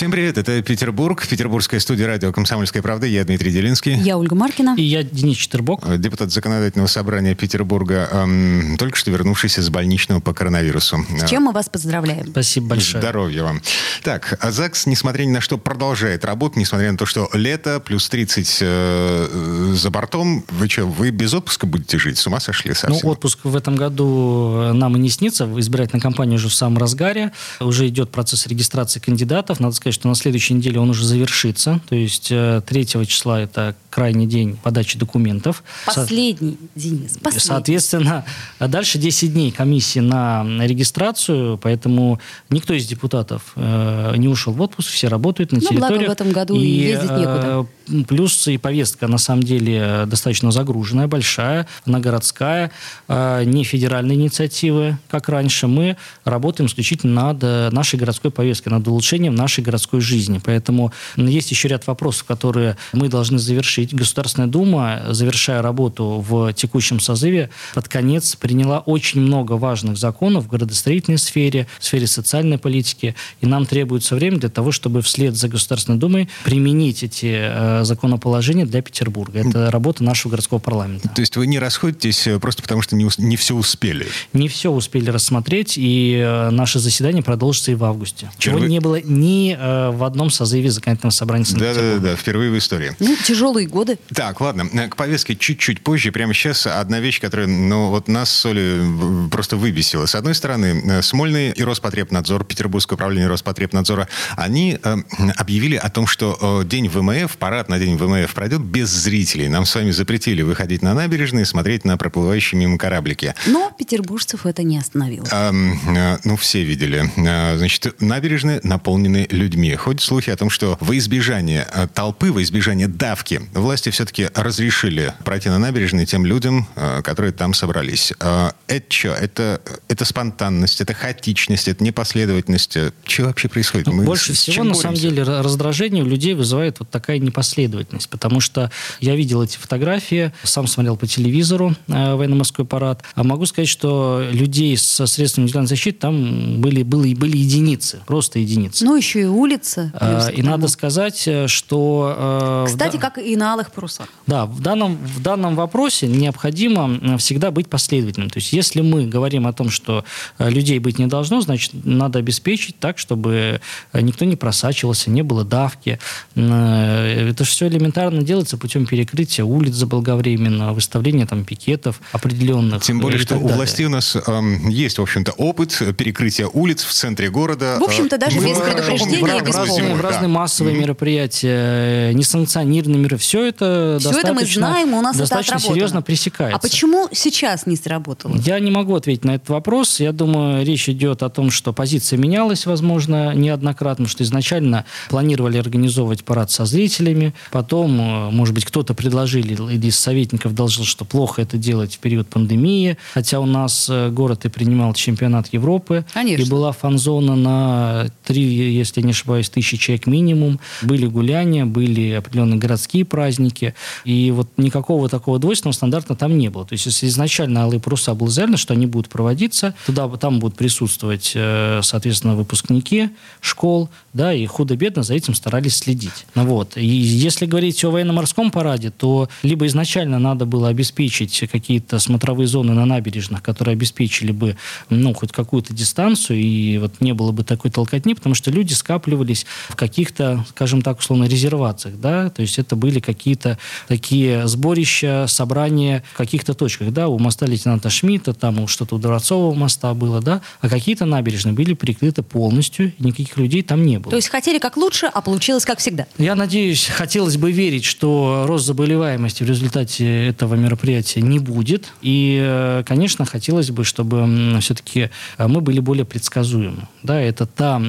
Всем привет, это Петербург, петербургская студия радио «Комсомольская правда». Я Дмитрий Делинский. Я Ольга Маркина. И я Денис Четербок. Э, депутат Законодательного собрания Петербурга, эм, только что вернувшийся с больничного по коронавирусу. С чем мы вас поздравляем. Спасибо большое. Здоровья вам. Так, а ЗАГС, несмотря ни на что, продолжает работу, несмотря на то, что лето, плюс 30 э, за бортом. Вы что, вы без отпуска будете жить? С ума сошли совсем? Ну, отпуск в этом году нам и не снится. Избирательная кампания уже в самом разгаре. Уже идет процесс регистрации кандидатов. Надо сказать, что на следующей неделе он уже завершится. То есть 3 э, числа это крайний день подачи документов. Последний, Денис, последний. Соответственно, дальше 10 дней комиссии на регистрацию, поэтому никто из депутатов э, не ушел в отпуск, все работают на ну, территории. благо в этом году и ездить некуда. Э, плюс и повестка, на самом деле, достаточно загруженная, большая, она городская, э, не федеральные инициативы, как раньше. Мы работаем исключительно над э, нашей городской повесткой, над улучшением нашей городской жизни. Поэтому есть еще ряд вопросов, которые мы должны завершить. Государственная Дума, завершая работу в текущем созыве, под конец приняла очень много важных законов в градостроительной сфере, в сфере социальной политики. И нам требуется время для того, чтобы вслед за Государственной Думой применить эти э, законоположения для Петербурга. Это работа нашего городского парламента. То есть вы не расходитесь э, просто потому, что не, не все успели? Не все успели рассмотреть, и э, наше заседание продолжится и в августе. Чего Впервые... не было ни э, в одном созыве законодательного собрания Да-да-да, впервые в истории. Ну, тяжелые годы. Так, ладно, э, к повестке чуть-чуть позже. Прямо сейчас одна вещь, которая, ну, вот нас с Олей просто выбесила. С одной стороны, э, Смольный и Роспотребнадзор, Петербургское управление Роспотребнадзора, они э, объявили о том, что э, день ВМФ, парад на день ВМФ пройдет без зрителей. Нам с вами запретили выходить на набережные и смотреть на проплывающие мимо кораблики. Но петербуржцев это не остановило. Э, э, ну, все видели. Э, значит, набережные наполнены людьми. Ходят слухи о том, что во избежание э, толпы, во избежание давки, власти все-таки разрешили пройти на набережные тем людям, э, которые там собрались. Э, это что? Это, это спонтанность, это хаотичность, это непоследовательность. Что вообще происходит? Ну, Мы больше всего, на самом деле, раздражение у людей вызывает вот такая непоследовательность. Потому что я видел эти фотографии, сам смотрел по телевизору э, военно-морской парад. А могу сказать, что людей со средствами индивидуальной защиты там были, были, были единицы, просто единицы. Ну, еще и улица. А, и надо сказать, э, что... Э, Кстати, да, как и на алых парусах. Да, в данном, в данном вопросе необходимо всегда быть последовательным. То есть, если мы говорим о том, что людей быть не должно, значит, надо обеспечить так, чтобы никто не просачивался, не было давки. Это же все элементарно делается путем перекрытия улиц заблаговременно, выставления там пикетов определенных. Тем более, что у властей у нас эм, есть, в общем-то, опыт перекрытия улиц в центре города. В общем-то, даже без предупреждения, без разные, разные массовые mm-hmm. мероприятия, несанкционированные меры, все это все достаточно, это мы знаем, у нас достаточно это серьезно пресекается. А почему сейчас не сработало? Я не могу ответить на этот вопрос. Я думаю, речь идет о том, что позиция менялась, возможно, неоднократно, что изначально планировали организовывать парад со зрителями, потом, э, может быть, кто-то предложили или из советников должил, что плохо это делать в период пандемии, хотя у нас э, город и принимал чемпионат Европы, Конечно. и была фан-зона на три, если не ошибаюсь, тысячи человек минимум, были гуляния, были определенные городские праздники, и вот никакого такого двойственного стандарта там не было. То есть, если изначально алые паруса было заявлено, что они будут проводиться, туда там будут присутствовать, э, соответственно, выпускники школ, да, и худо-бедно за этим старались следить. Вот. И если говорить о военно-морском параде, то либо изначально надо было обеспечить какие-то смотровые зоны на набережных, которые обеспечили бы, ну, хоть какую-то дистанцию, и вот не было бы такой толкотни, потому что люди скапливались в каких-то, скажем так, условно, резервациях, да, то есть это были какие-то такие сборища, собрания в каких-то точках, да, у моста лейтенанта Шмидта, там что-то у Дворцового моста было, да, а какие-то набережные были прикрыты полностью, никаких людей там не было. То есть хотели как лучше, а получилось как всегда? Я надеюсь, хотелось бы верить, что рост заболеваемости в результате этого мероприятия не будет. И, э, конечно, хотелось бы, чтобы все-таки э, мы были более предсказуемы. Да, это, та,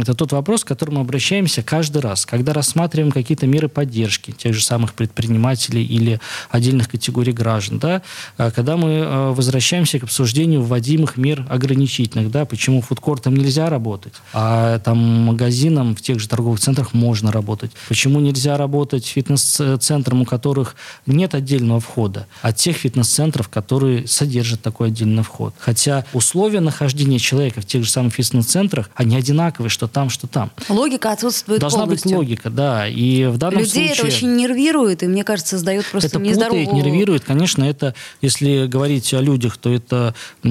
это тот вопрос, к которому обращаемся каждый раз, когда рассматриваем какие-то меры поддержки тех же самых предпринимателей или отдельных категорий граждан, да, а когда мы э, возвращаемся к обсуждению вводимых мер ограничительных, да, почему фудкортам нельзя работать, а там магазинам в тех же торговых центрах можно работать, почему нельзя работать фитнес-центрам, у которых нет отдельного входа, а тех фитнес-центров, которые содержат такой отдельный вход. Хотя условия нахождения человека в тех же самых фитнес-центрах, они одинаковые, что там, что там. Логика отсутствует Должна полностью. быть логика, да. И в данном Людей случае... это очень нервирует, и, мне кажется, создает просто это нездоровую... путает, нервирует. Конечно, это, если говорить о людях, то это э,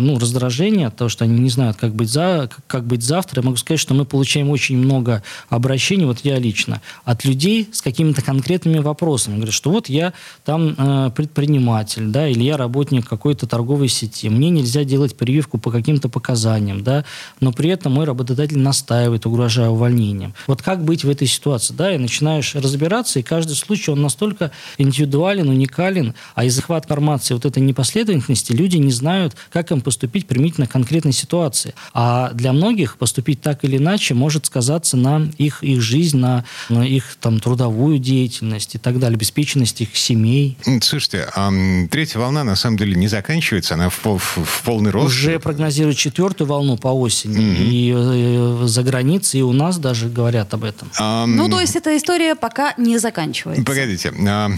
ну, раздражение от того, что они не знают, как быть, за, как быть завтра. Я могу сказать, что мы получаем очень много обращений, вот я лично, от людей с какими-то конкретными вопросами. Говорят, что вот я там э, предприниматель, да, или я работник какой-то торговой сети. Мне нельзя делать прививку по каким-то показаниям, да, но при этом мой работодатель настаивает, угрожая увольнением. Вот как быть в этой ситуации, да, и начинаешь разбираться, и каждый случай, он настолько индивидуален, уникален, а из захвата информации вот этой непоследовательности люди не знают, как им поступить применительно к конкретной ситуации. А для многих поступить так или иначе может сказаться на их, их жизнь, на, на их там, трудовую деятельность и так далее, обеспеченность их семей. Слушайте, а, третья волна на самом деле не заканчивается, она в, в- в полный рост. Уже прогнозируют четвертую волну по осени. И э, за границей, и у нас даже говорят об этом. А, Ну, то есть эта история пока не заканчивается. Погодите, а,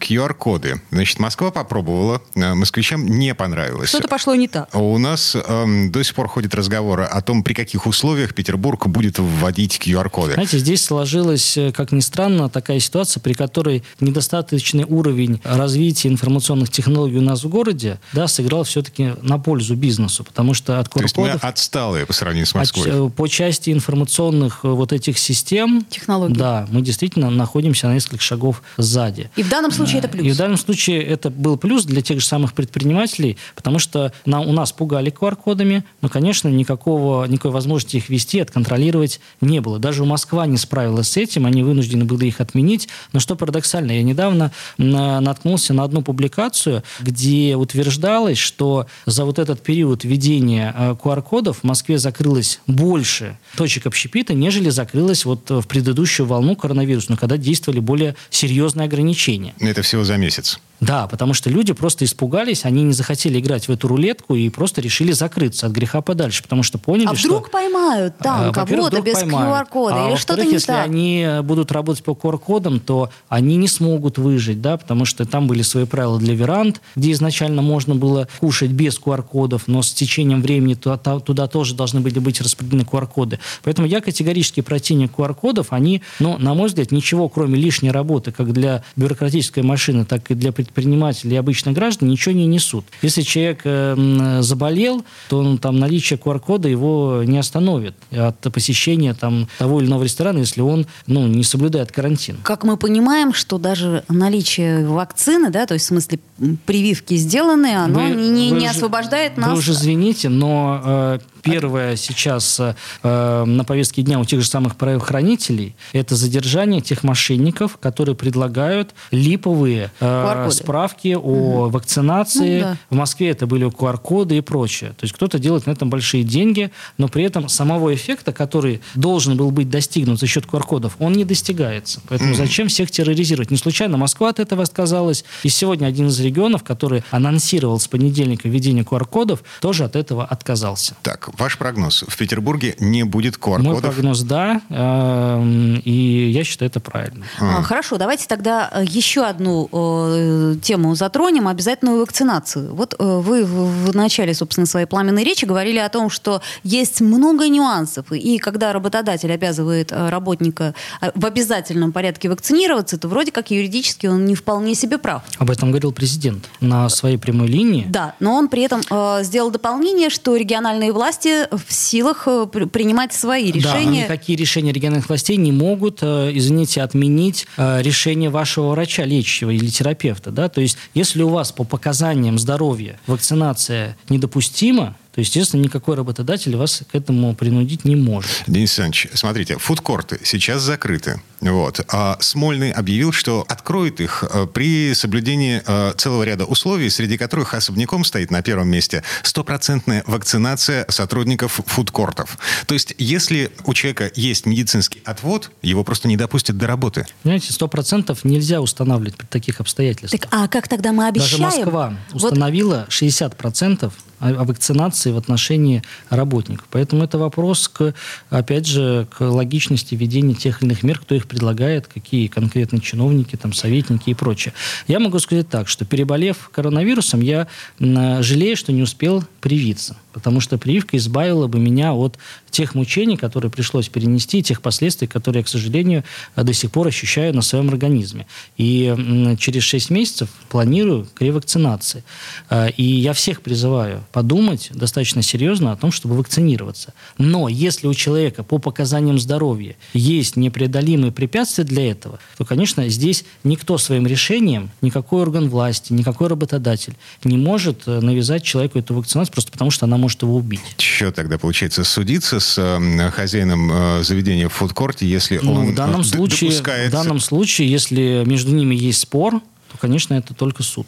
QR-коды. Значит, Москва попробовала, а, москвичам не понравилось. Что-то пошло не так. А У нас эм, до сих пор ходят разговоры о том, при каких условиях Петербург будет вводить QR-коды. Знаете, здесь сложилась, э, как ни странно, такая ситуация, при которой недостаточный уровень развития информационных технологий у нас в городе да, сыграл все-таки на пользу бизнесу, потому что от То есть мы QR-кодов отсталые по сравнению с от- Москвой. э, по части информационных э, вот этих систем, Технологий. да, мы действительно находимся на несколько шагов сзади. И в данном случае это плюс. И в данном случае это был плюс для тех же самых предпринимателей, потому что на, у нас пугали QR-кодами, но, конечно, никакого, никакой возможности их вести, отконтролировать не было. Даже Москва не справилась с этим, они вынуждены были их отменить. Но что парадоксально, я недавно на- наткнулся на одну публикацию, где утверждалось, что за вот этот период введения э, QR-кодов в Москве закрылось больше точек общепита, нежели закрылось вот э, в предыдущую волну коронавирусную, когда действовали более серьезные ограничения. Это всего за месяц. Да, потому что люди просто испугались, они не захотели играть в эту рулетку и просто решили закрыться от греха подальше, потому что поняли, А что... вдруг поймают а, там во-первых, кого-то без. QR-кода А или что-то не если так? они будут работать по QR-кодам, то они не смогут выжить, да, потому что там были свои правила для веранд, где изначально можно было кушать без QR-кодов, но с течением времени туда, туда тоже должны были быть распределены QR-коды. Поэтому я категорически противник QR-кодов. Они, ну, на мой взгляд, ничего, кроме лишней работы, как для бюрократической машины, так и для предпринимателей и обычных граждан, ничего не несут. Если человек э, заболел, то он, там наличие QR-кода его не остановит от посещения там, того или иного ресторана, если он ну, не соблюдает карантин. Как мы понимаем, что даже наличие вакцины, да, то есть в смысле прививки сделаны, оно Вы- не, вы не уже- освобождает нас. Вы уже извините, но э, первое сейчас э, на повестке дня у тех же самых правоохранителей это задержание тех мошенников, которые предлагают липовые э, справки о вакцинации. Ну да. В Москве это были QR-коды и прочее. То есть кто-то делает на этом большие деньги, но при этом самого эффекта, который должен был быть достигнут за счет QR-кодов, он не достигается. Поэтому зачем всех терроризировать? Не случайно Москва от этого отказалась. И сегодня один из регионов, который анонсировал с понедельника введение QR-кодов, тоже от этого отказался. Так, ваш прогноз. В Петербурге не будет Мой QR-кодов? прогноз да, эм, и я считаю это правильно. А, Хорошо, давайте тогда э, еще одну э, тему затронем, обязательную вакцинацию. Вот э, вы в, в начале, собственно, своей пламенной речи говорили о том, что есть много нюансов, и когда работодатель обязывает работника в обязательном порядке вакцинироваться, то вроде как юридически он не вполне себе прав. Об этом говорил президент на своей прямой линии. Да, но он при этом э, сделал дополнение, что региональные власти в силах э, при- принимать свои Да, решения. никакие решения региональных властей не могут, э, извините, отменить э, решение вашего врача, лечащего или терапевта. Да? То есть, если у вас по показаниям здоровья вакцинация недопустима, то, естественно, никакой работодатель вас к этому принудить не может. Денис Александрович, смотрите, фудкорты сейчас закрыты. Вот. А Смольный объявил, что откроет их э, при соблюдении э, целого ряда условий, среди которых особняком стоит на первом месте стопроцентная вакцинация сотрудников фудкортов. То есть, если у человека есть медицинский отвод, его просто не допустят до работы. Понимаете, сто процентов нельзя устанавливать при таких обстоятельствах. Так, а как тогда мы обещаем? Даже Москва Вот установила 60 процентов о вакцинации в отношении работников. Поэтому это вопрос, к, опять же, к логичности ведения тех или иных мер, кто их предлагает, какие конкретные чиновники, там, советники и прочее. Я могу сказать так, что переболев коронавирусом, я жалею, что не успел привиться. Потому что прививка избавила бы меня от тех мучений, которые пришлось перенести, тех последствий, которые я, к сожалению, до сих пор ощущаю на своем организме. И через 6 месяцев планирую к ревакцинации. А, И я всех призываю подумать достаточно серьезно о том, чтобы вакцинироваться. Но если у человека по показаниям здоровья есть непреодолимые препятствия для этого, то, конечно, здесь никто своим решением, никакой орган власти, никакой работодатель не может э, навязать человеку эту вакцинацию просто потому, что она может его убить. Что тогда получается судиться с э, хозяином э, заведения в фудкорте, если Ну, он в данном случае, в допускается- данном случае, если между ними есть спор, то, конечно, это только суд.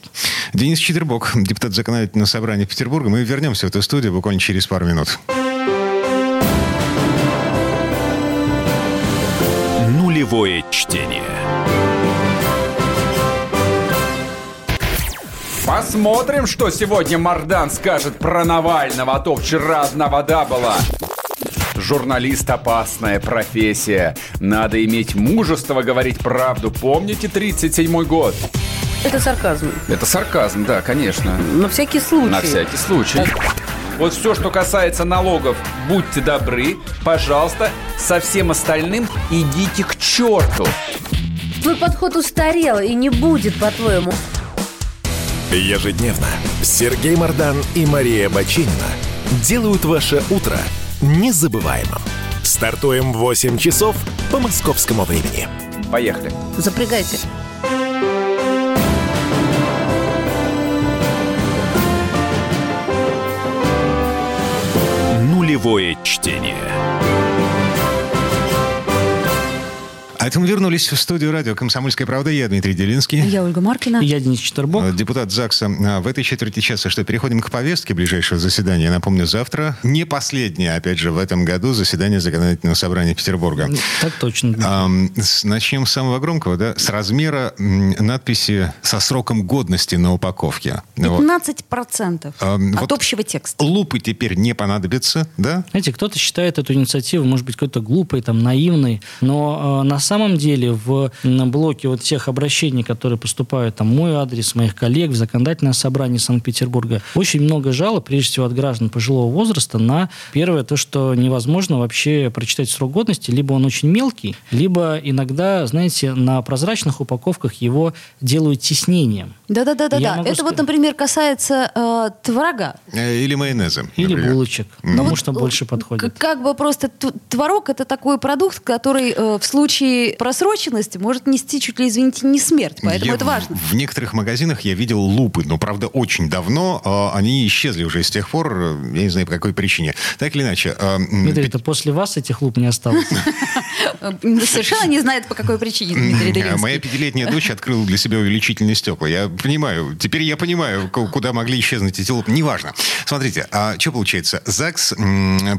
Денис Читербок, депутат законодательного собрания Петербурга. Мы вернемся в эту студию буквально через пару минут. Нулевое чтение. Посмотрим, что сегодня Мардан скажет про Навального, а то вчера одна вода была. Журналист – опасная профессия. Надо иметь мужество говорить правду. Помните 37-й год? Это сарказм. Это сарказм, да, конечно. На всякий случай. На всякий случай. Вот все, что касается налогов, будьте добры, пожалуйста, со всем остальным идите к черту. Твой подход устарел и не будет, по-твоему. Ежедневно Сергей Мардан и Мария Бочинина делают ваше утро незабываемым. Стартуем в 8 часов по московскому времени. Поехали. Запрягайте. Нулевое чтение. А это мы вернулись в студию радио «Комсомольская правда». Я Дмитрий Делинский. Я Ольга Маркина. Я Денис Четербок. Э, Депутат ЗАГСа. А, В этой четверти часа, что переходим к повестке ближайшего заседания. Напомню, завтра не последнее, опять же, в этом году заседание Законодательного собрания Петербурга. Так точно. С- начнем с самого громкого, да? С размера надписи со сроком годности на упаковке. Вот. 15% Ам, от вот общего текста. Лупы теперь не понадобятся, да? Знаете, кто-то считает эту инициативу, может быть, какой-то глупой, там, наивной, но э, на самом деле в блоке вот тех обращений, которые поступают там в мой адрес, моих коллег, в законодательное собрание Санкт-Петербурга, очень много жалоб, прежде всего, от граждан пожилого возраста на первое, то, что невозможно вообще прочитать срок годности, либо он очень мелкий, либо иногда, знаете, на прозрачных упаковках его делают тиснением. Да-да-да-да. Да. Это вот, сказать- например, касается э, творога. Э, Или майонеза. Или например. булочек, Ну потому вот, что э, больше подходит. Как бы просто творог это такой продукт, который э, в случае просроченности может нести чуть ли, извините, не смерть. Поэтому Я это в- важно. В некоторых магазинах я видел лупы, но, правда, очень давно. а, Они исчезли уже с тех пор, э, я не знаю, по какой причине. Так или иначе. м, Дмитрий, пи- это после вас этих луп не осталось. Э, Совершенно не знает, по какой причине Дмитрий. Моя пятилетняя дочь открыла для себя увеличительные стекла. Я понимаю, теперь я понимаю, ку- куда могли исчезнуть эти лупы. Неважно. Смотрите, а что получается? ЗАГС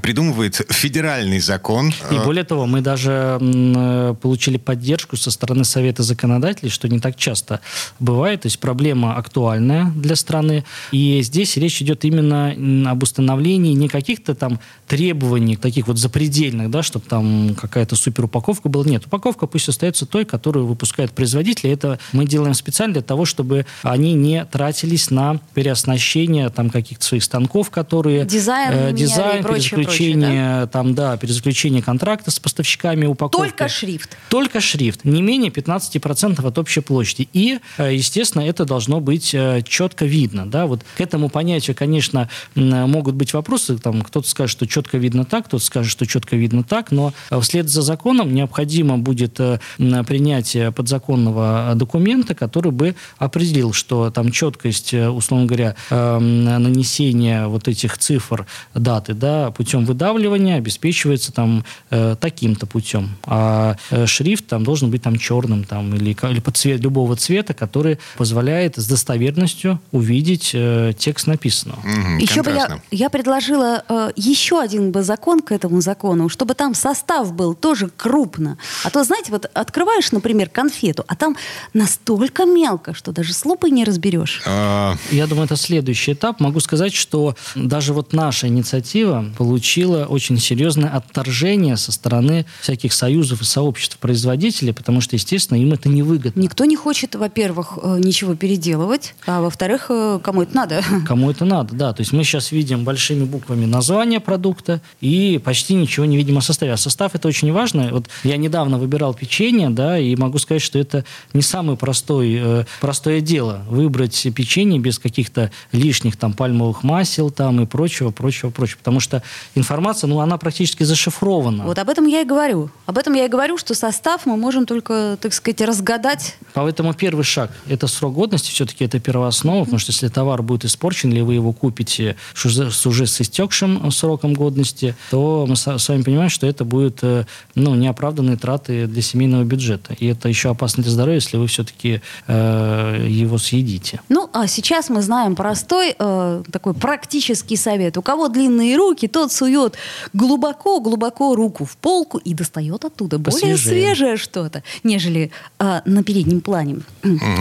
придумывает федеральный закон. И а, более того, мы даже э, получили поддержку со стороны Совета законодателей, что не так часто бывает. То есть проблема актуальная для страны. И здесь речь идет именно об установлении не каких-то там требований, таких вот запредельных, да, чтобы там какая-то суперупаковка была. Нет, упаковка пусть остается той, которую выпускает производитель. И Это мы делаем специально для того, чтобы они не тратились на переоснащение там каких-то своих станков, которые... Дизайн и дизайн, прочее, перезаключение, там, да, перезаключение контракта с поставщиками упаковки. Только шрифт. Только шрифт. Не менее 15% от общей площади. И, э, естественно, это должно быть э, четко видно. Да? Вот к этому понятию, конечно, могут быть вопросы. Там, кто-то скажет, что четко видно так, кто-то скажет, что четко видно так. Но вслед за законом необходимо будет принятие подзаконного документа, который бы определил, что там четкость, условно говоря, нанесения вот этих цифр даты да, путем выдавливания обеспечивается там таким-то путем. А шрифт там должен быть там черным там, или, или под цвет любого цвета, который позволяет с достоверностью увидеть э, текст написанного. Угу, еще бы я, я предложила э, еще один бы закон к этому закону, чтобы там состав был тоже крупно. А то, знаете, вот открываешь, например, конфету, а там настолько мелко, что даже с лупой не разберешь. А... Я думаю, это следующий этап. Могу сказать, что даже вот наша инициатива получила очень серьезное отторжение со стороны всяких союзов и сообществ производителей, потому что, естественно, им это невыгодно. Никто не хочет, во-первых, э, ничего переделывать, а во-вторых, э, кому это надо. Кому это надо, да. То есть мы сейчас видим большими буквами название продукта и почти ничего не видим о составе. А состав это очень важно. Вот я недавно выбирал печенье, да, и могу сказать, что это не самое простой, э, простое дело выбрать печенье без каких-то лишних там пальмовых масел там и прочего, прочего, прочего. Потому что информация, ну, она практически зашифрована. Вот об этом я и говорю. Об этом я и говорю, что состав состав мы можем только, так сказать, разгадать. Поэтому первый шаг – это срок годности, все-таки это первооснова, потому что если товар будет испорчен, или вы его купите с уже с истекшим сроком годности, то мы с вами понимаем, что это будет э, ну, неоправданные траты для семейного бюджета. И это еще опасно для здоровья, если вы все-таки э, его съедите. Ну, а сейчас мы знаем простой э, такой практический совет. У кого длинные руки, тот сует глубоко-глубоко руку в полку и достает оттуда более свежее свежее что-то, нежели э, на переднем плане.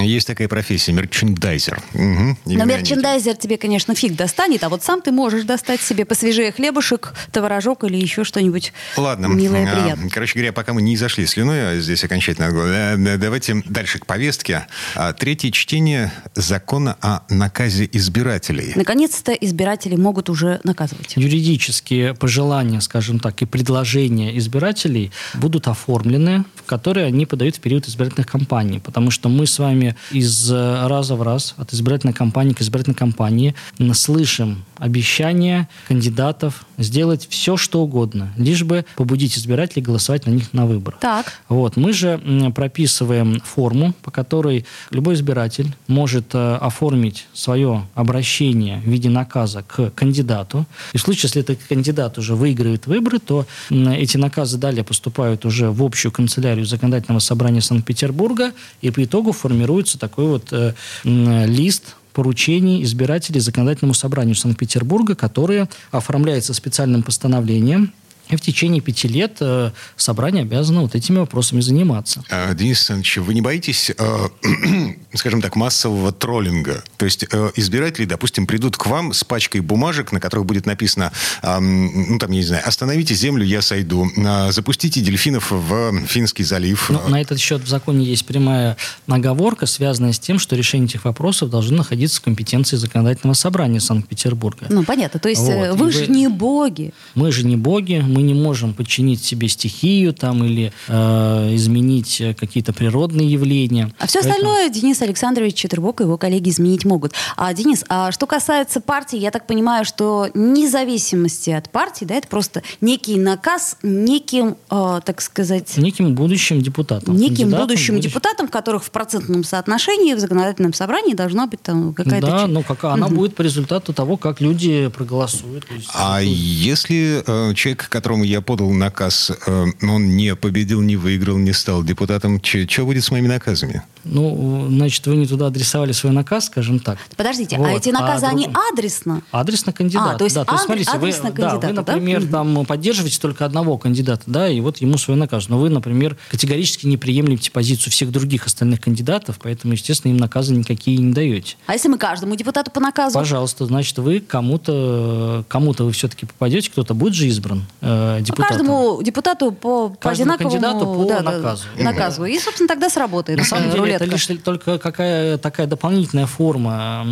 Есть такая профессия, мерчендайзер. Угу, Но мерчендайзер тебе, конечно, фиг достанет, а вот сам ты можешь достать себе посвежее хлебушек, творожок или еще что-нибудь Ладно. милое, а, приятное. Короче говоря, пока мы не зашли слюной, а здесь окончательно, э, давайте дальше к повестке. А, третье чтение закона о наказе избирателей. Наконец-то избиратели могут уже наказывать. Юридические пожелания, скажем так, и предложения избирателей будут оформлены в которые они подают в период избирательных кампаний. Потому что мы с вами из э, раза в раз, от избирательной кампании к избирательной кампании, слышим обещания кандидатов сделать все, что угодно, лишь бы побудить избирателей голосовать на них на выборах. Так. Вот. Мы же прописываем форму, по которой любой избиратель может э, оформить свое обращение в виде наказа к кандидату. И в случае, если этот кандидат уже выигрывает выборы, то эти наказы далее поступают уже в общую канцелярию законодательного собрания Санкт-Петербурга, и по итогу формируется такой вот э, лист поручений избирателей законодательному собранию Санкт-Петербурга, которые оформляются специальным постановлением и в течение пяти лет э, собрание обязано вот этими вопросами заниматься. А, Денис Александрович, вы не боитесь, э, скажем так, массового троллинга? То есть э, избиратели, допустим, придут к вам с пачкой бумажек, на которых будет написано, э, ну там, я не знаю, остановите землю, я сойду, э, запустите дельфинов в Финский залив. Ну, на этот счет в законе есть прямая наговорка, связанная с тем, что решение этих вопросов должно находиться в компетенции законодательного собрания Санкт-Петербурга. Ну, понятно. То есть вот. Э, вы, вы же не боги. Мы же не боги, мы не можем подчинить себе стихию там или э, изменить какие-то природные явления. А все Поэтому... остальное Денис Александрович Четербок и его коллеги изменить могут. А, Денис, а что касается партии, я так понимаю, что независимости от партии, да, это просто некий наказ неким, э, так сказать... Неким будущим депутатам. Неким будущим будущим... депутатам, которых в процентном соотношении в законодательном собрании должна быть там какая-то... Да, ну как она угу. будет по результату того, как люди проголосуют. Есть, а если э, человек, которому я подал наказ, э, он не победил, не выиграл, не стал депутатом, что будет с моими наказами? Ну, значит, вы не туда адресовали свой наказ, скажем так. Подождите, а вот. а эти наказы, а они адресно? Адресно кандидат. А, то есть, да, то есть смотрите, вы, да, вы, например, да? там поддерживаете только одного кандидата, да, и вот ему свой наказ. Но вы, например, категорически не приемлете позицию всех других остальных кандидатов, поэтому, естественно, им наказы никакие не даете. А если мы каждому депутату по наказу? Пожалуйста, значит, вы кому-то, кому-то вы все-таки попадете, кто-то будет же избран э, депутатом. Каждому депутату по, по одинаковому кандидату по да, наказу. наказу. И, собственно, тогда сработает. На самом деле, это лишь только какая такая дополнительная форма,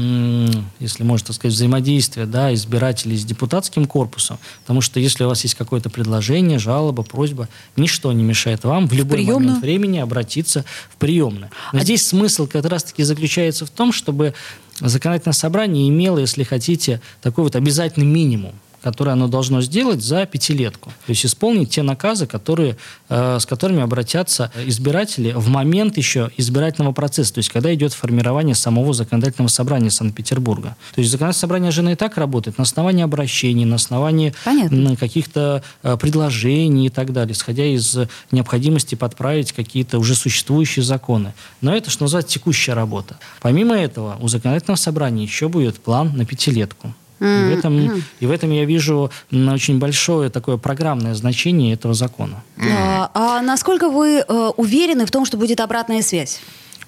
если можно так сказать, взаимодействия да, избирателей с депутатским корпусом. Потому что если у вас есть какое-то предложение, жалоба, просьба, ничто не мешает вам в любой приемную? момент времени обратиться в приемную. Но А- здесь смысл как раз-таки заключается в том, чтобы законодательное собрание имело, если хотите, такой вот обязательный минимум который оно должно сделать за пятилетку. То есть исполнить те наказы, которые, э, с которыми обратятся избиратели в момент еще избирательного процесса, то есть когда идет формирование самого законодательного собрания Санкт-Петербурга. То есть законодательное собрание же и так работает на основании обращений, на основании Понятно. каких-то э, предложений и так далее, исходя из необходимости подправить какие-то уже существующие законы. Но это, что называется, текущая работа. Помимо этого, у законодательного собрания еще будет план на пятилетку. И в, этом, и в этом я вижу очень большое такое программное значение этого закона. А, а насколько вы э, уверены в том, что будет обратная связь?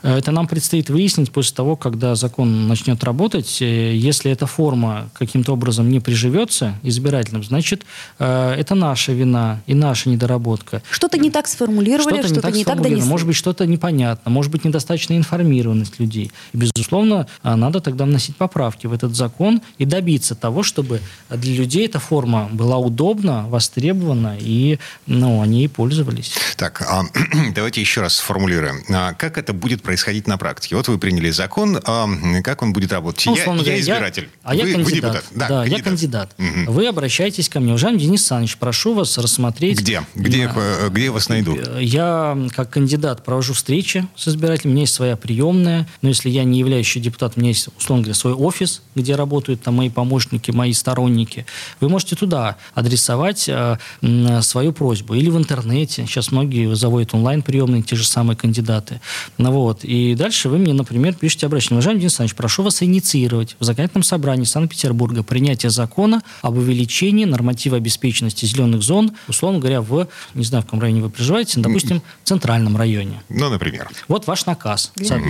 Э, Это нам предстоит выяснить после того, когда закон начнет работать. Э, Если эта форма каким-то образом не приживется избирателям, значит, э, это наша вина и наша недоработка. Что-то не так сформулировали, Что-то что-то не так не так сформулировано, донесли. может быть, что-то непонятно, может быть, недостаточная информированность людей. И, безусловно, надо тогда вносить поправки в этот закон и добиться того, чтобы для людей эта форма была удобна, востребована, и ну, они ей пользовались. Так, а, давайте еще раз сформулируем. А, Как это будет происходить на практике? Вот вы приняли закон, а, как он будет работать? Ну, я, я избиратель. а я вы, кандидат. вы депутат. Да, Да, я кандидат. кандидат. Мгм. Вы обращаетесь ко мне. Уважаемый Денис Александрович, прошу вас рассмотреть... Где? Где, Да. э, где вас найдут? Я, как кандидат, провожу встречи с избирателем. У меня есть своя приемная. Но если я не являюсь еще депутатом, у меня есть, условно говоря, свой офис, где работают там мои помощники, мои сторонники. Вы можете туда адресовать э, свою просьбу. Или в интернете. Сейчас многие заводят онлайн-приемные, те же самые кандидаты. Ну, вот. И дальше вы мне, например, пишете обращение. Уважаемый Денис Александрович, прошу вас инициировать в законодательном собрании Санкт-Петербурга принятие закона об увеличении норматива обеспеченности зеленых зон, условно говоря, в, не знаю, в каком районе вы проживаете, допустим, в центральном районе. Ну, например. Вот ваш наказ. Со-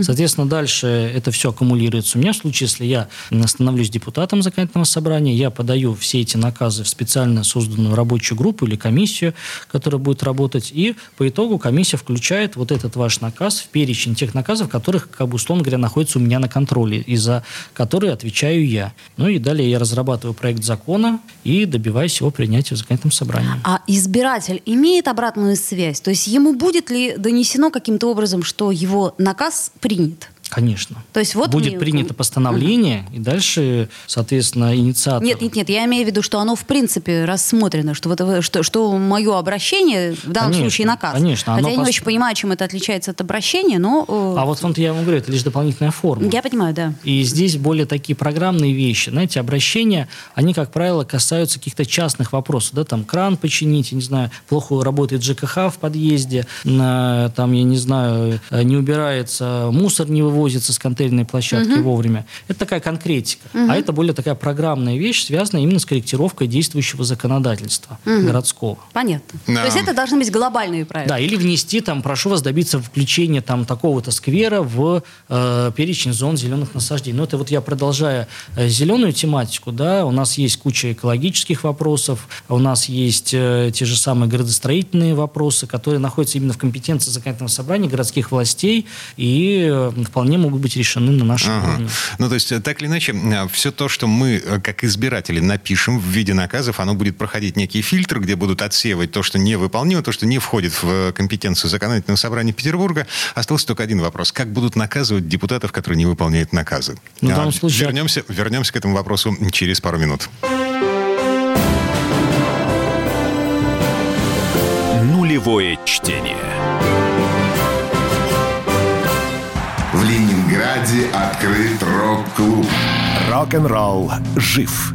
Соответственно, дальше это все аккумулируется у меня. В случае, если я становлюсь депутатом законодательного собрания, я подаю все эти наказы в специально созданную рабочую группу или комиссию, которая будет работать. И по итогу комиссия включает вот этот ваш наказ в перечень тех наказов, которых, как бы, условно говоря, находятся у меня на контроле, и за которые отвечаю я. Ну и далее я разрабатываю проект закона и добиваюсь его принятия в законодательном собрании. А избиратель имеет обратную связь? То есть ему будет ли донесено каким-то образом, что его наказ принят? Конечно. То есть вот Будет мне- принято постановление, и дальше, соответственно, инициатор... Нет, нет, нет, я имею в виду, что оно в принципе рассмотрено, что, вот, что, что мое обращение, в данном Конечно, случае наказ. конечно, Хотя оно я не пос- очень понимаю, чем это отличается от обращения, но... э, А вот он я вам говорю, это лишь дополнительная форма. Я понимаю, да. И здесь более такие программные вещи. Знаете, обращения, они, как правило, касаются каких-то частных вопросов. Да, там кран починить, я не знаю, плохо работает ЖКХ в подъезде, там, я не знаю, э, не убирается, мусор не вывозится с контейнерной площадки вовремя. Это такая конкретика. А это более такая программная вещь, связанная именно с корректировкой действующего законодательства городского. Понятно. Да. То есть это должны быть глобальные правила. Да, или внести, там, прошу вас добиться включения там такого-то сквера в э, перечень зон зеленых насаждений. Но это вот я продолжая э, зеленую тематику, да, у нас есть куча экологических вопросов, у нас есть э, те же самые градостроительные вопросы, которые находятся именно в компетенции законодательного собрания, городских властей и э, вполне могут быть решены на нашем Ага. уровне. Ну, то есть, э, так или иначе, все то, что мы, э, как избиратели, напишем в виде наказов, оно будет проходить некий фильтр, где будут отсеивать то, что невыполнимо, то, что не входит в э, компетенцию законодательного собрания Петербурга. Остался только один вопрос. Как будут наказывать депутатов, которые не выполняют наказы? Ну, в А, данном случае- Вернемся, вернемся к этому вопросу через пару минут. Нулевое чтение. Ленинграде открыт рок-клуб. Рок-н-ролл жив.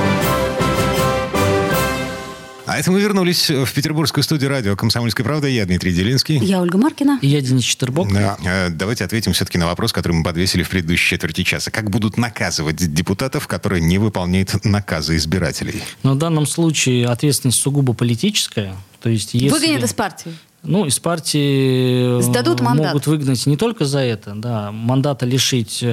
А это мы вернулись в петербургскую студию радио «Комсомольская правда». Я Дмитрий Делинский. Я Ольга Маркина. И я Денис Четербок. Да. Э, Давайте ответим все-таки на вопрос, который мы подвесили в предыдущей четверти часа. Как будут наказывать депутатов, которые не выполняют наказы избирателей? Но в данном случае ответственность сугубо политическая. То есть если... Выгонят из партии. Ну, из партии э, Сдадут мандат. могут выгнать не только за это, да, мандата лишить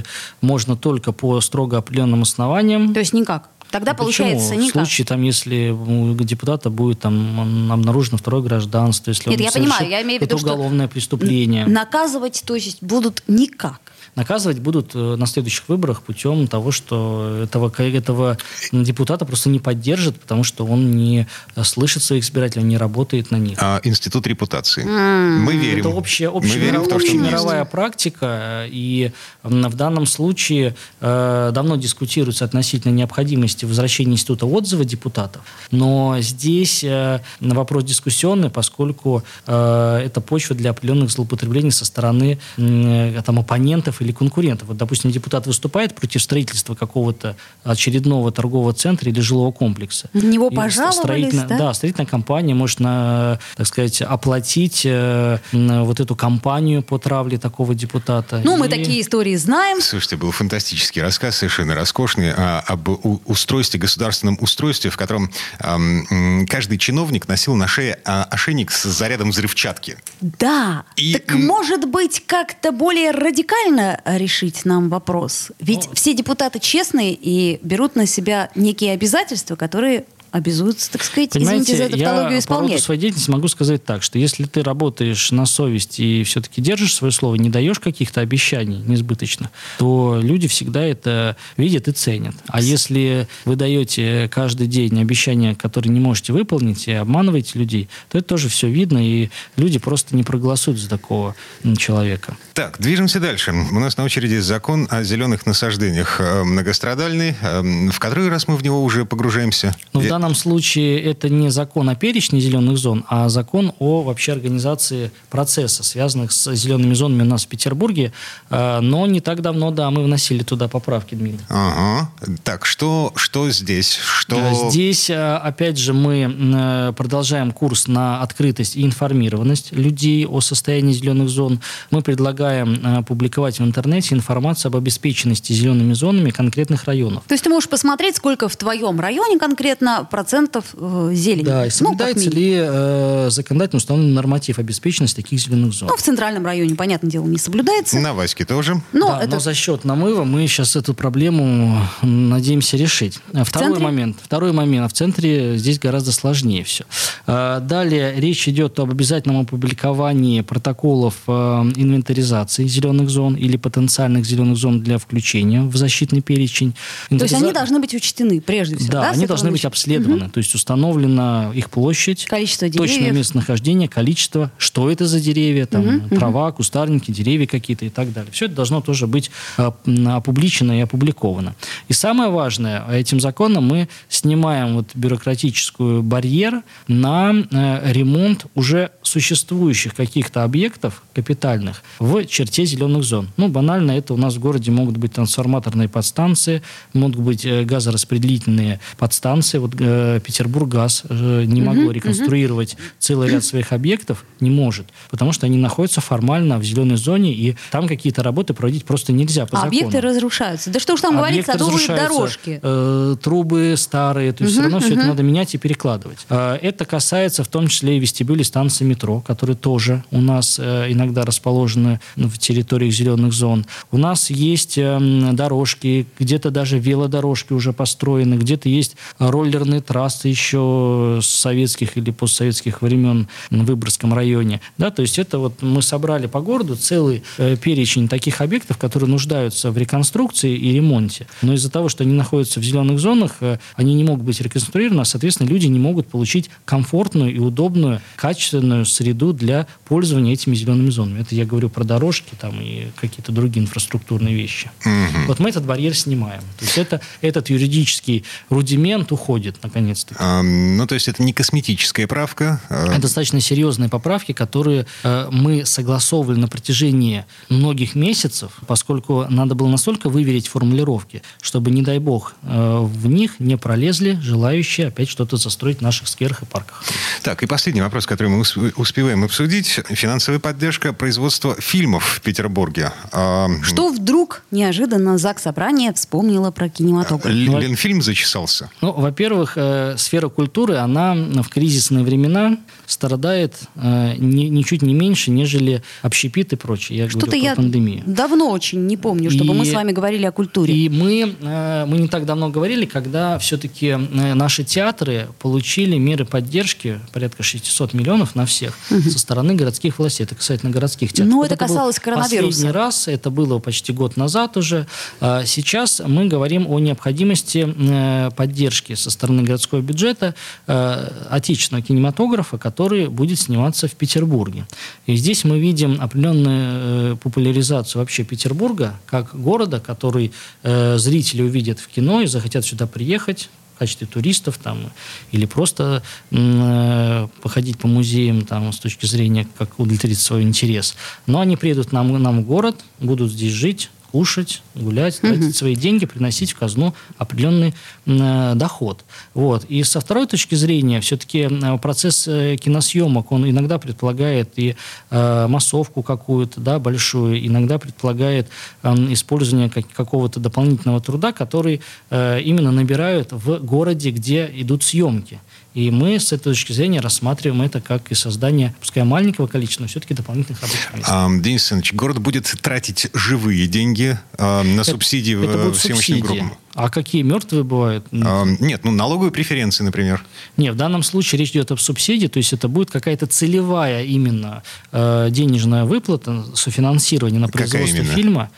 можно только по строго определенным основаниям. То есть никак. Тогда Почему? получается В никак. случае, там, если у депутата будет там обнаружено второе гражданство, если Нет, он я понимаю, я имею в виду, это уголовное преступление. Наказывать, то есть, будут никак. Наказывать будут э, на следующих выборах путем того, что этого, этого депутата просто не поддержат, потому что он не слышит своих избирателей, он не работает на них. А, институт репутации. Мы верим. Это общая, Мы общая, верим в то, что есть. общемировая практика, и м, в данном случае э, давно дискутируется относительно необходимости возвращения института отзыва депутатов, но здесь э, вопрос дискуссионный, поскольку э, это почва для определенных злоупотреблений со стороны э, там, оппонентов или конкурентов. Вот, допустим, депутат выступает против строительства какого-то очередного торгового центра или жилого комплекса. На него И пожаловались, строительная- да? Да, строительная компания может, на, так сказать, оплатить э, вот эту кампанию по травле такого депутата. Ну, мы И- такие истории знаем. Слушайте, был фантастический рассказ, совершенно роскошный, а, об устройстве, государственном устройстве, в котором м, каждый чиновник носил на шее а, ошейник с зарядом взрывчатки. Да. И, так может быть как-то более радикально решить нам вопрос? Ведь Ну. все депутаты честные и берут на себя некие обязательства, которые обязуются, так сказать, извините за Понимаете, тавтологию, я по исполнять. своей деятельности могу сказать так, что если ты работаешь на совесть и все-таки держишь свое слово, не даешь каких-то обещаний несбыточных, то люди всегда это видят и ценят. А если вы даете каждый день обещания, которые не можете выполнить, и обманываете людей, то это тоже все видно, и люди просто не проголосуют за такого человека. Так, движемся дальше. У нас на очереди закон о зеленых насаждениях. Э, Многострадальный. Э, В который раз мы в него уже погружаемся? Ну, в Я- данном случае это не закон о перечне зеленых зон, а закон о вообще организации процесса, связанных с зелеными зонами у нас в Петербурге. Э, Но не так давно, да, мы вносили туда поправки, Дмитрий. Ага. Так, что, что здесь? Что... Здесь, э, опять же, мы э, продолжаем курс на открытость и информированность людей о состоянии зеленых зон. Мы предлагаем э, публиковать в интернете информацию об обеспеченности зелеными зонами конкретных районов. То есть ты можешь посмотреть, сколько в твоем районе конкретно процентов э, зелени. Да, и Ну, соблюдается минимум. ли э, законодательно установленный норматив обеспеченности таких зеленых зон? Ну, в центральном районе, понятное дело, не соблюдается. На Ваське тоже? Но да, это но за счет намыва мы сейчас эту проблему надеемся решить. А Второй центре? момент. Второй момент. А в центре здесь гораздо сложнее все. А, Далее речь идет об обязательном опубликовании протоколов э, инвентаризации зеленых зон или потенциальных зеленых зон для включения в защитный перечень. То есть они Инвентариза- должны быть учтены прежде всего, да? да, они должны быть начать? обследованы. То есть установлена их площадь, Количество точное деревьев. местонахождение, количество, что это за деревья, там, Мгм, трава, кустарники, деревья какие-то и так далее. Все это должно тоже быть м, опубличено и опубликовано. И самое важное, этим законом мы снимаем вот бюрократическую барьер на э, ремонт уже существующих каких-то объектов капитальных в черте зеленых зон. Ну, банально, это у нас в городе могут быть трансформаторные подстанции, могут быть э, газораспределительные подстанции. Вот э, Петербурггаз э, не Мгм, могло реконструировать целый ряд своих объектов, не может, потому что они находятся формально в зеленой зоне, и там какие-то работы проводить просто нельзя по А закону. объекты разрушаются. Да что уж там говорить, садовые дорожки. э, трубы старые, то есть Мгм, все равно все это надо менять и перекладывать. Э, это касается в том числе и вестибюлей станции метро, которые тоже у нас э, иногда расположены в территориях зеленых зон. У нас есть эм, дорожки, где-то даже велодорожки уже построены, где-то есть роллерные трассы еще с советских или постсоветских времен в Выборгском районе. Да, то есть это вот мы собрали по городу целый э, перечень таких объектов, которые нуждаются в реконструкции и ремонте. Но из-за того, что они находятся в зеленых зонах, э, они не могут быть реконструированы, а, соответственно, люди не могут получить комфортную и удобную, качественную среду для пользования этими зелеными зонами. Это я говорю про дорожки там, и какие-то другие инфраструктурные вещи. Мгм. Вот мы этот барьер снимаем. То есть это, этот юридический рудимент уходит, наконец-то. Ам, Ну, то есть это не косметическая правка. а, Это достаточно серьезные поправки, которые э, мы согласовывали на протяжении многих месяцев, поскольку надо было настолько выверить формулировки, чтобы, не дай бог, э, в них не пролезли желающие опять что-то застроить в наших скверах и парках. Так, и последний вопрос, который мы успеваем обсудить. Финансовая поддержка производства фильмов в Петербурге. Ам, Что вдруг неожиданно ЗАГС Собрание вспомнила про кинематограф? Л- Ленфильм зачесался. Ну, во-первых, э, сфера культуры, она в кризисные времена страдает э, не- ничуть не меньше, нежели общепит и прочее. Я Что-то говорю я пандемию. давно очень не помню, чтобы мы И- с вами говорили о культуре. И мы, э, мы не так давно говорили, когда все-таки наши театры получили меры поддержки, порядка 600 миллионов на всех, со стороны городских властей. Это касательно городских театров. Ну, это был касалось коронавируса. Последний раз, это было почти год назад уже. А Сейчас мы говорим о необходимости э, поддержки со стороны городского бюджета э, отечественного кинематографа, который будет сниматься в Петербурге. И здесь мы видим определенную э, популяризацию вообще Петербурга как города, который зрители увидят в кино и захотят сюда приехать качестве туристов там, или просто э, походить по музеям там, с точки зрения, как удовлетворить свой интерес. Но они приедут нам, нам в город, будут здесь жить, кушать, гулять, тратить свои деньги, приносить в казну определенный э, доход. Вот. И со второй точки зрения, все-таки э, процесс э, киносъемок, он иногда предполагает и э, массовку какую-то, да, большую, иногда предполагает э, использование как- какого-то дополнительного труда, который э, именно набирают в городе, где идут съемки. И мы с этой точки зрения рассматриваем это как и создание, пускай маленького количества, но все-таки дополнительных рабочих мест. Ам, Денис Александрович, город будет тратить живые деньги ам, на субсидии в- это будут съемочным субсидии. группам. А какие мертвые бывают? Ам, Нет, ну налоговые преференции, например. Нет, в данном случае речь идет об субсидии, то есть это будет какая-то целевая именно э, денежная выплата, софинансирование на производство фильма.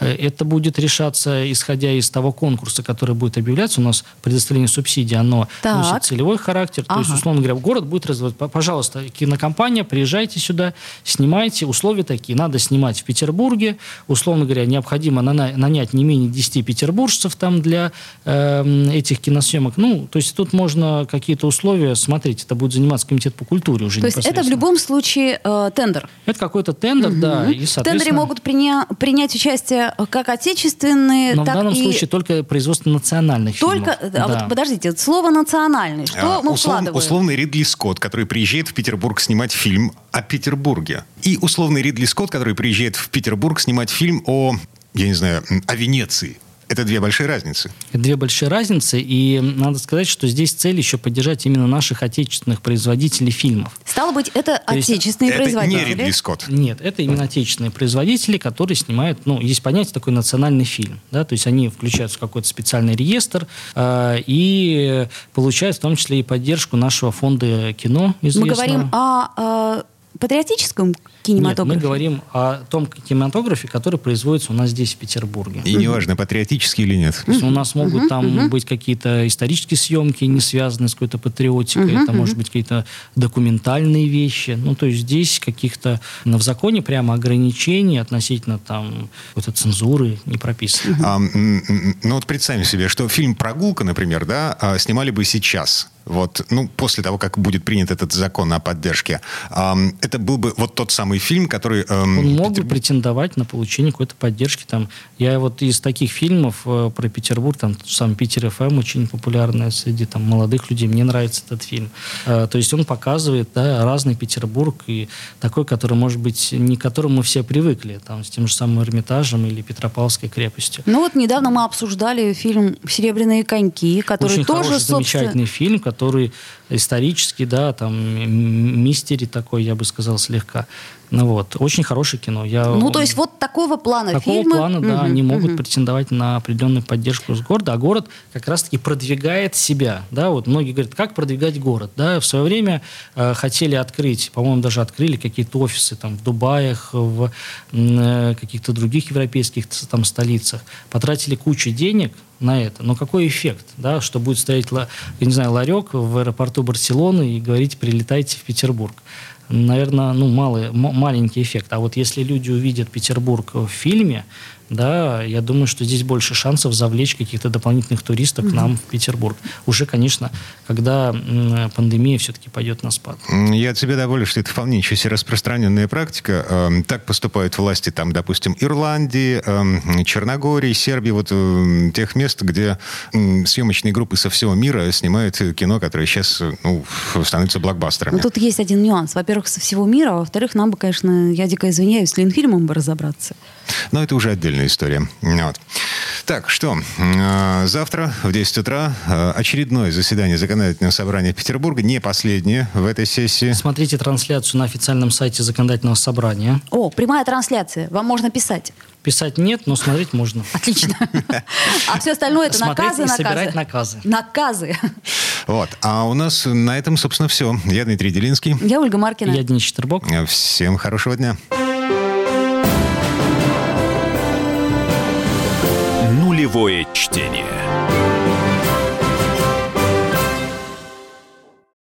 Э, Это будет решаться, исходя из того конкурса, который будет объявляться. У нас предоставление субсидий, оно Так. носит целевой характер. То есть, Ага. условно говоря, город будет развивать. Пожалуйста, кинокомпания, приезжайте сюда, снимайте. Условия такие. Надо снимать в Петербурге. Условно говоря, необходимо нанять не менее 10 петербуржцев там для эм, этих киносъемок. Ну, то есть тут можно какие-то условия смотреть. Это будет заниматься комитет по культуре уже То есть это в любом случае э, тендер. Это какой-то тендер, да. И, В тендере могут приня- принять участие как отечественные, но в так данном и... случае только производство национальных Только, фильмов. а Да. вот подождите, слово национальный, что А, мы услов- вкладываем? условный Ридли Скотт, который приезжает в Петербург снимать фильм о Петербурге. И условный Ридли Скотт, который приезжает в Петербург снимать фильм о, я не знаю, о Венеции. Это две большие разницы. Две большие разницы, и надо сказать, что здесь цель еще поддержать именно наших отечественных производителей фильмов. Стало быть, это То есть отечественные это производители. не Ридли Скотт. Нет, это именно отечественные производители, которые снимают, ну, есть понятие такой национальный фильм, да, то есть они включаются в какой-то специальный реестр э, и получают в том числе и поддержку нашего фонда кино Мы известного. говорим о, э, патриотическом Нет, кинематографе. мы говорим о том кинематографе, который производится у нас здесь, в Петербурге. И неважно, патриотический или нет. То есть у нас могут там быть какие-то исторические съемки, не связанные с какой-то патриотикой, это может быть какие-то документальные вещи. Ну, то есть здесь каких-то ну, в законе прямо ограничений относительно там какой-то цензуры не прописано. А, ну вот представим себе, что фильм «Прогулка», например, да, а, снимали бы сейчас. Вот, ну, после того, как будет принят этот закон о поддержке. Ам, это был бы вот тот самый фильм, который... эм, Он мог бы Петербург- претендовать на получение какой-то поддержки. Там, я вот из таких фильмов э, про Петербург, там сам Питер ФМ очень популярный среди там, молодых людей. Мне нравится этот фильм. Э, то есть он показывает да, разный Петербург и такой, который, может быть, не к которому мы все привыкли, там, с тем же самым Эрмитажем или Петропавловской крепостью. Ну вот недавно мы обсуждали фильм «Серебряные коньки», который Очень тоже, хороший, собственно... замечательный фильм, который которые исторический, да, там мистери такой, я бы сказал, слегка. Ну вот, очень хорошее кино. Я Ну, то есть вот такого плана Такого фильмы... плана, да, Мгм, они могут мгм. претендовать на определенную поддержку с города, а город как раз-таки продвигает себя, да, вот многие говорят, как продвигать город, да, в свое время э, хотели открыть, по-моему, даже открыли какие-то офисы там в Дубаях, в э, каких-то других европейских там столицах, потратили кучу денег на это, но какой эффект, да, что будет стоять, я не знаю, ларек в аэропорту Барселоны и говорить, прилетайте в Петербург. наверное, ну, малый, маленький эффект. А вот если люди увидят Петербург в фильме, да, я думаю, что здесь больше шансов завлечь каких-то дополнительных туристов к нам в Петербург. Уже, конечно, когда пандемия все-таки пойдет на спад. Я от себя доволен, что это вполне ничего себе распространенная практика. Эм, Так поступают власти, там, допустим, Ирландии, эм, Черногории, Сербии, вот эм, тех мест, где съемочные группы со всего мира снимают кино, которое сейчас ну, становится блокбастерами. Но тут есть один нюанс. Во-первых, со всего мира, а во-вторых, нам бы, конечно, я дико извиняюсь, с Ленфильмом бы разобраться. Но это уже отдельная история. Вот. Так, что, э, завтра в 10 утра э, очередное заседание Законодательного собрания Петербурга, не последнее в этой сессии. Смотрите трансляцию на официальном сайте законодательного собрания. О, прямая трансляция. Вам можно писать. Писать нет, но смотреть можно. Отлично. А все остальное это наказы, наказы. собирать наказы. Наказы. Вот. А у нас на этом, собственно, все. Я Дмитрий Делинский. Я Ольга Маркина. Я Денис Четербок. Всем хорошего дня. Нулевое чтение.